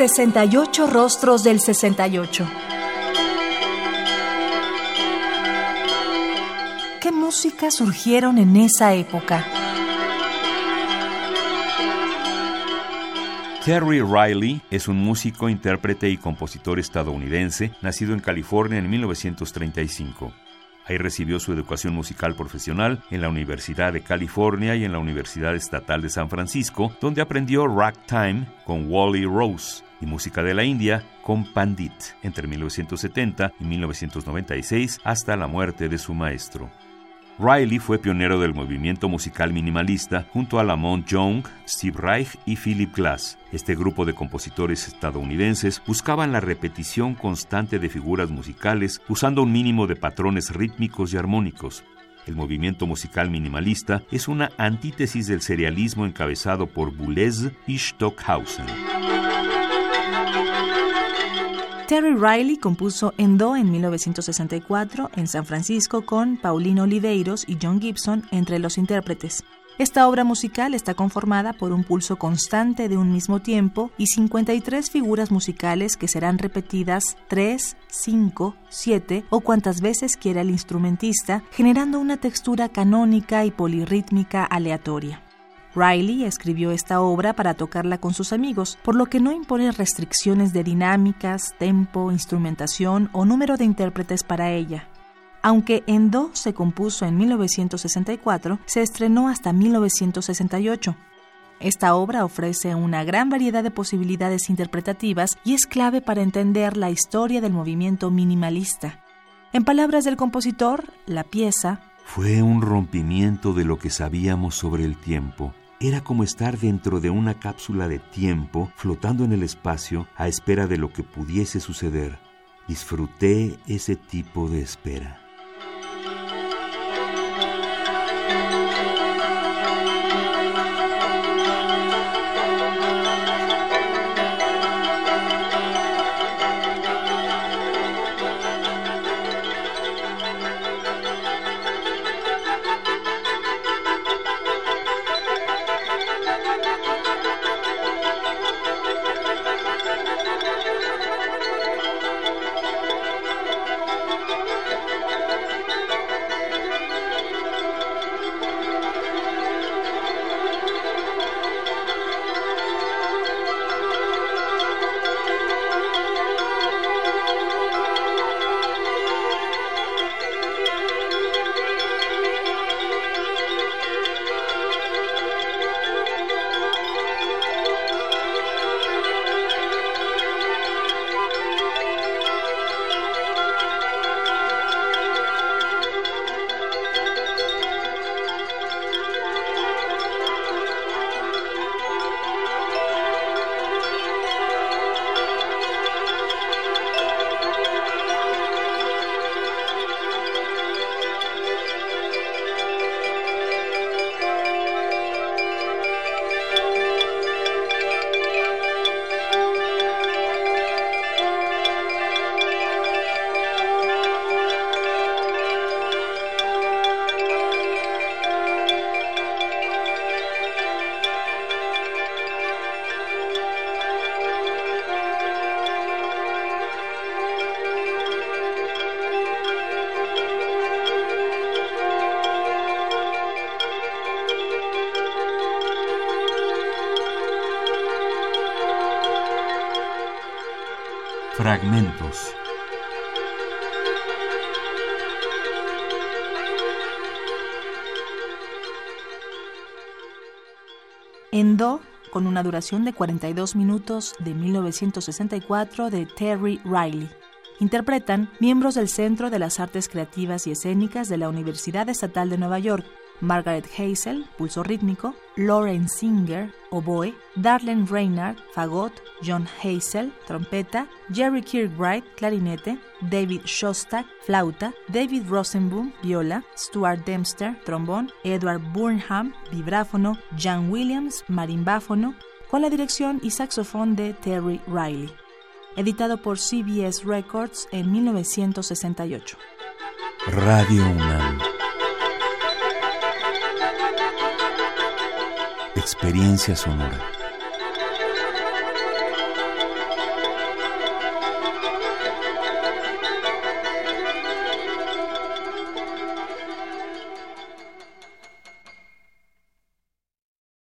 68 Rostros del 68. ¿Qué música surgieron en esa época? Terry Riley es un músico, intérprete y compositor estadounidense, nacido en California en 1935. Ahí recibió su educación musical profesional en la Universidad de California y en la Universidad Estatal de San Francisco, donde aprendió ragtime con Wally Rose y música de la India con Pandit entre 1970 y 1996 hasta la muerte de su maestro. Riley fue pionero del movimiento musical minimalista junto a Lamont Young, Steve Reich y Philip Glass. Este grupo de compositores estadounidenses buscaban la repetición constante de figuras musicales usando un mínimo de patrones rítmicos y armónicos. El movimiento musical minimalista es una antítesis del serialismo encabezado por Boulez y Stockhausen. Terry Riley compuso en Do en 1964 en San Francisco con Paulino Oliveiros y John Gibson entre los intérpretes. Esta obra musical está conformada por un pulso constante de un mismo tiempo y 53 figuras musicales que serán repetidas 3, 5, 7 o cuantas veces quiera el instrumentista, generando una textura canónica y polirrítmica aleatoria. Riley escribió esta obra para tocarla con sus amigos, por lo que no impone restricciones de dinámicas, tempo, instrumentación o número de intérpretes para ella. Aunque en Do se compuso en 1964, se estrenó hasta 1968. Esta obra ofrece una gran variedad de posibilidades interpretativas y es clave para entender la historia del movimiento minimalista. En palabras del compositor, la pieza fue un rompimiento de lo que sabíamos sobre el tiempo era como estar dentro de una cápsula de tiempo flotando en el espacio a espera de lo que pudiese suceder. Disfruté ese tipo de espera. Fragmentos. En Do, con una duración de 42 minutos de 1964 de Terry Riley. Interpretan miembros del Centro de las Artes Creativas y Escénicas de la Universidad Estatal de Nueva York, Margaret Hazel, pulso rítmico, Lauren Singer, oboe, Darlene Reynard, fagot, John Hazel, trompeta, Jerry Kirkbride, clarinete, David Shostak, flauta, David Rosenboom, viola, Stuart Dempster, trombón, Edward Burnham, vibráfono, John Williams, marimbáfono, con la dirección y saxofón de Terry Riley. Editado por CBS Records en 1968. Radio UNAM. Experiencia sonora.